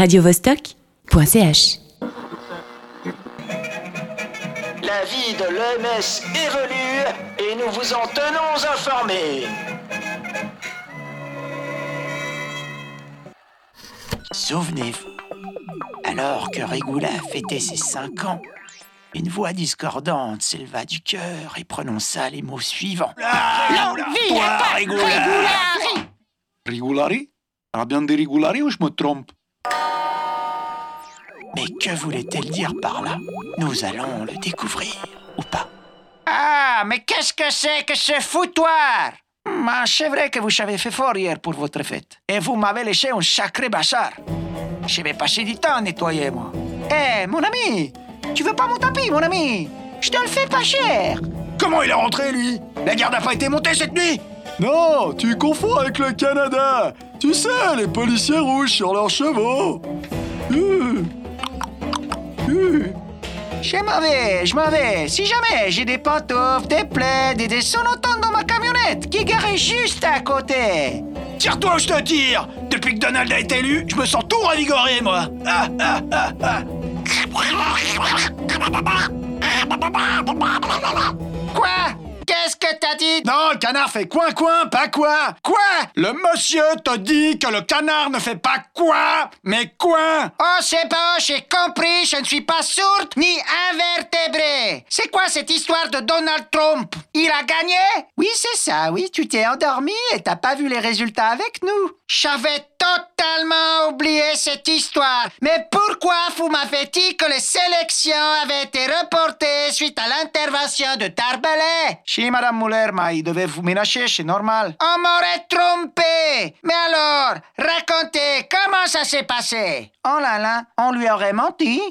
radiovostok.ch La vie de l'EMS évolue et nous vous en tenons informés. Souvenez-vous, alors que Régoula fêtait ses cinq ans, une voix discordante s'éleva du cœur et prononça les mots suivants. Toi, Rigolari Rigolari Abbiamo dei rigolari ou je me trompe? Mais que voulait-elle dire par là? Nous allons le découvrir, ou pas? Ah, mais qu'est-ce que c'est que ce foutoir? Mais c'est vrai que vous avez fait fort hier pour votre fête. Et vous m'avez laissé un sacré bazar. Je vais passer du temps à nettoyer, moi. Eh, mon ami Tu veux pas mon tapis, mon ami? Je te le fais pas cher Comment il est rentré, lui? La garde n'a pas été montée cette nuit? Non, tu confonds avec le Canada Tu sais, les policiers rouges sur leurs chevaux Euh. Je m'en vais, je m'en vais. Si jamais j'ai des pantoufles, des plaids et des sonotones dans ma camionnette qui est garée juste à côté. Tire-toi ou je te tire Depuis que Donald a été élu, je me sens tout revigoré, moi Ah, ah, ah, Non, le canard fait coin coin, pas quoi? Quoi? Le monsieur te dit que le canard ne fait pas quoi, mais coin Oh, c'est bon, j'ai compris, je ne suis pas sourde ni invertébrée. C'est quoi cette histoire de Donald Trump? Il a gagné? Oui, c'est ça, oui, tu t'es endormi et t'as pas vu les résultats avec nous. J'avais totalement oublié cette histoire. Mais pourquoi vous m'avez dit que les sélections avaient été reportées suite à l'intervention de Tarbelet Si Madame Muller, mais il devait vous ménager, c'est normal. On m'aurait trompé. Mais alors, racontez comment ça s'est passé? Oh là là, on lui aurait menti.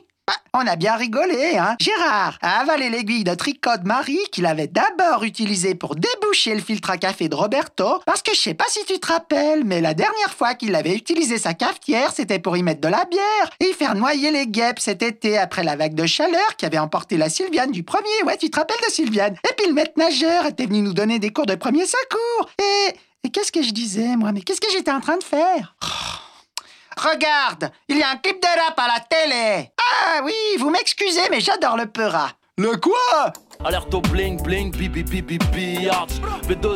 On a bien rigolé, hein. Gérard a avalé l'aiguille de tricot de Marie qu'il avait d'abord utilisée pour déboucher le filtre à café de Roberto, parce que je sais pas si tu te rappelles, mais la dernière fois qu'il avait utilisé sa cafetière, c'était pour y mettre de la bière et y faire noyer les guêpes cet été après la vague de chaleur qui avait emporté la Sylviane du premier. Ouais, tu te rappelles de Sylviane? Et puis le maître nageur était venu nous donner des cours de premier secours. Et, et qu'est-ce que je disais, moi? Mais qu'est-ce que j'étais en train de faire? Regarde, il y a un clip de rap à la télé. Ah oui, vous m'excusez, mais j'adore le peurat. Le quoi? Alerte au bling bling, bibi bibi,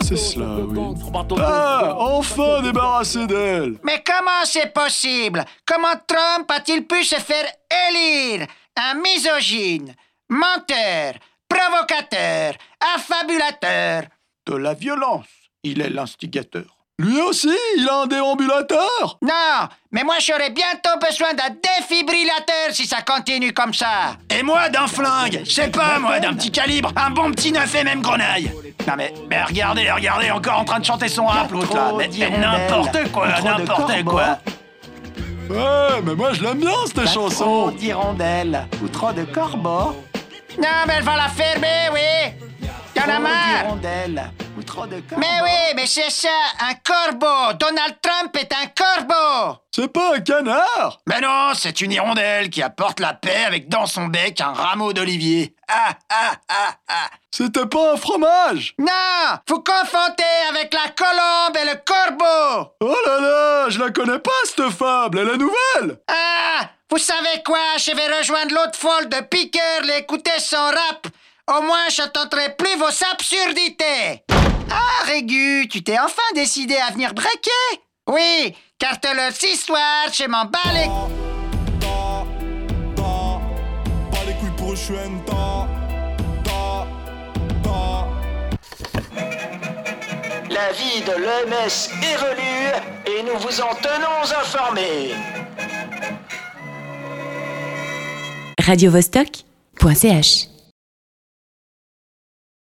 C'est cela, oui. Ah, enfin débarrassé d'elle Mais comment c'est possible? Comment Trump a-t-il pu se faire élire Un misogyne, menteur, provocateur, affabulateur? De la violence, il est l'instigateur. Lui aussi, il a un déambulateur. Non, mais moi j'aurais bientôt besoin d'un défibrillateur si ça continue comme ça. Et moi d'un flingue. Je sais pas, moi, d'un petit calibre, un bon petit neuf et même grenaille Non mais, mais regardez, regardez, encore en train de chanter son rap, l'autre là. Mais n'importe quoi, n'importe quoi. Ouais, mais moi je l'aime bien cette chanson. d'hirondelles ou trop de corbeaux. Non, mais elle va la fermer, oui. Y'en a Trop marre. D'hirondelles ou trop de corbeaux. Mais oui, mais c'est ça, un corbeau. Donald Trump est un corbeau. C'est pas un canard Mais non, c'est une hirondelle qui apporte la paix avec dans son bec un rameau d'olivier Ah, ah, ah, ah C'était pas un fromage Non, vous confondez avec la colombe et le corbeau. Oh là là, je la connais pas cette fable, elle est nouvelle Ah, vous savez quoi, je vais rejoindre l'autre folle de Piqueur, l'écouter son rap. Au moins, je tenterai plus vos absurdités. Ah, Régu, tu t'es enfin décidé à venir breaker Oui, car te le histoire, je m'en bats les... Pas les couilles pour ta, ta, ta. La vie de l'EMS évolue et nous vous en tenons informés. radiovostok.ch